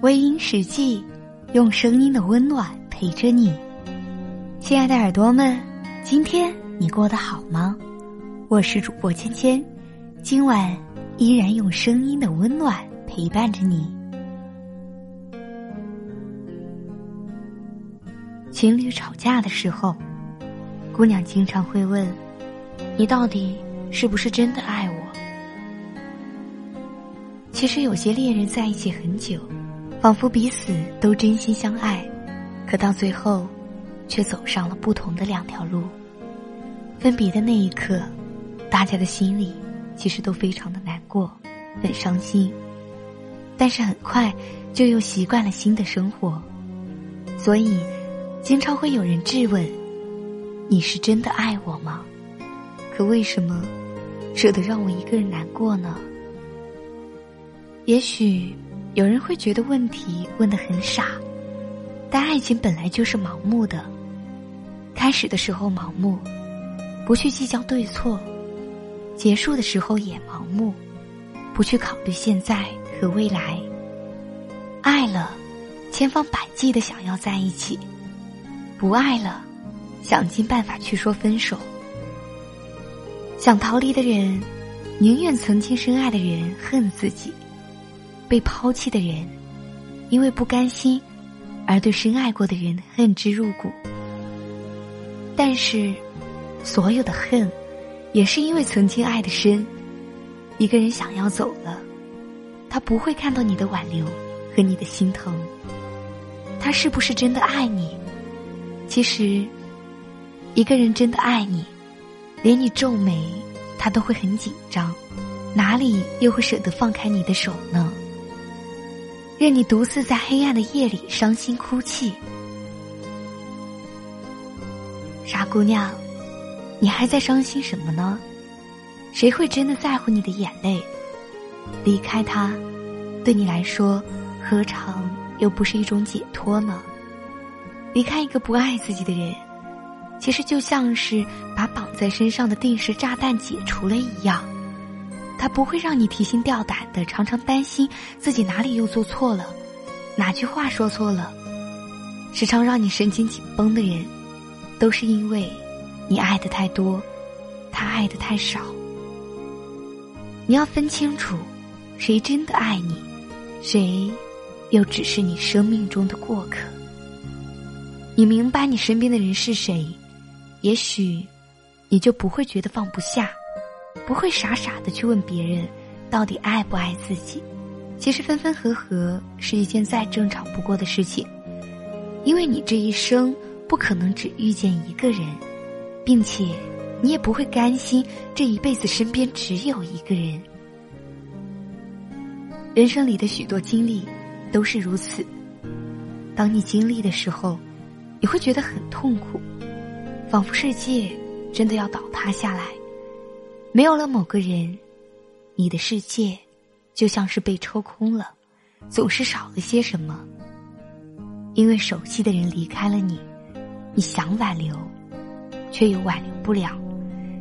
微音史记，用声音的温暖陪着你。亲爱的耳朵们，今天你过得好吗？我是主播芊芊，今晚依然用声音的温暖陪伴着你。情侣吵架的时候，姑娘经常会问：“你到底是不是真的爱我？”其实有些恋人在一起很久。仿佛彼此都真心相爱，可到最后，却走上了不同的两条路。分别的那一刻，大家的心里其实都非常的难过，很伤心。但是很快就又习惯了新的生活，所以经常会有人质问：“你是真的爱我吗？可为什么舍得让我一个人难过呢？”也许。有人会觉得问题问得很傻，但爱情本来就是盲目的。开始的时候盲目，不去计较对错；结束的时候也盲目，不去考虑现在和未来。爱了，千方百计的想要在一起；不爱了，想尽办法去说分手。想逃离的人，宁愿曾经深爱的人恨自己。被抛弃的人，因为不甘心，而对深爱过的人恨之入骨。但是，所有的恨，也是因为曾经爱的深。一个人想要走了，他不会看到你的挽留和你的心疼。他是不是真的爱你？其实，一个人真的爱你，连你皱眉，他都会很紧张，哪里又会舍得放开你的手呢？任你独自在黑暗的夜里伤心哭泣，傻姑娘，你还在伤心什么呢？谁会真的在乎你的眼泪？离开他，对你来说，何尝又不是一种解脱呢？离开一个不爱自己的人，其实就像是把绑在身上的定时炸弹解除了一样。他不会让你提心吊胆的，常常担心自己哪里又做错了，哪句话说错了，时常让你神经紧绷的人，都是因为你爱的太多，他爱的太少。你要分清楚，谁真的爱你，谁又只是你生命中的过客。你明白你身边的人是谁，也许你就不会觉得放不下。不会傻傻的去问别人，到底爱不爱自己。其实分分合合是一件再正常不过的事情，因为你这一生不可能只遇见一个人，并且你也不会甘心这一辈子身边只有一个人。人生里的许多经历都是如此，当你经历的时候，你会觉得很痛苦，仿佛世界真的要倒塌下来。没有了某个人，你的世界就像是被抽空了，总是少了些什么。因为熟悉的人离开了你，你想挽留，却又挽留不了。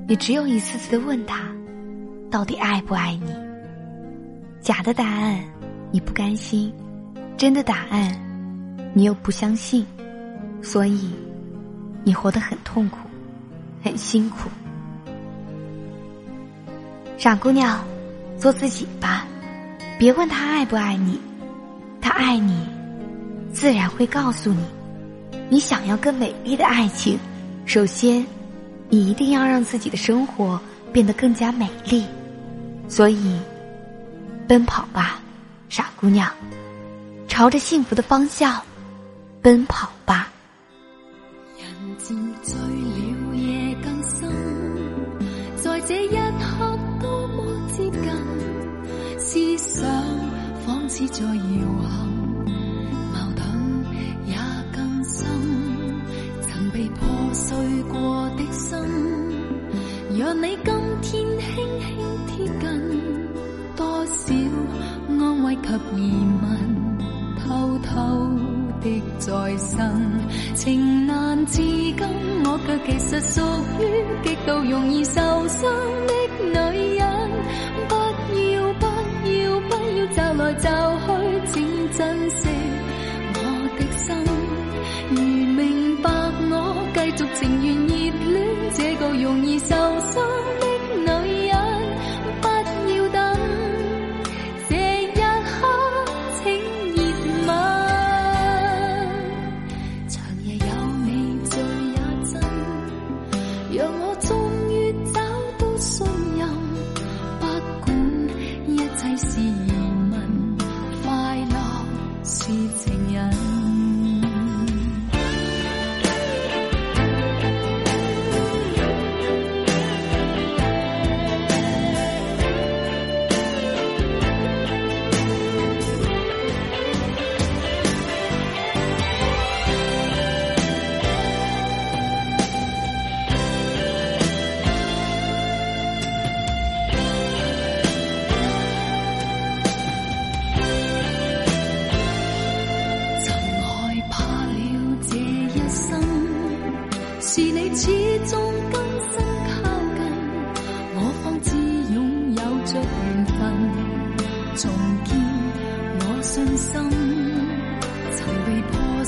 你只有一次次的问他，到底爱不爱你？假的答案你不甘心，真的答案你又不相信，所以你活得很痛苦，很辛苦。傻姑娘，做自己吧，别问他爱不爱你，他爱你，自然会告诉你。你想要更美丽的爱情，首先，你一定要让自己的生活变得更加美丽。所以，奔跑吧，傻姑娘，朝着幸福的方向奔跑吧。在摇撼，矛盾也更深。曾被破碎过的心，让你今天轻轻贴近，多少安慰及疑问，偷偷的再生。情难自禁，我却其实属于极度容易受伤的女人。找来找去，请珍惜。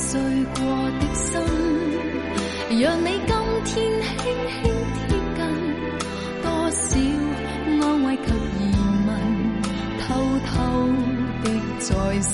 碎过的心，让你今天轻轻贴近，多少安慰及疑问，偷偷的在身，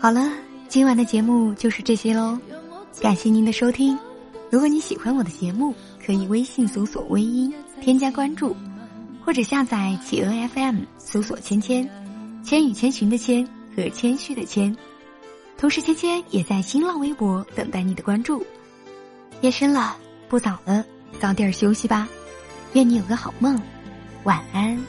好了，今晚的节目就是这些喽，感谢您的收听。如果你喜欢我的节目，可以微信搜索“微音”添加关注，或者下载企鹅 FM 搜索“芊芊”，千与千寻的千和谦虚的谦。同时，芊芊也在新浪微博等待你的关注。夜深了，不早了，早点休息吧。愿你有个好梦，晚安。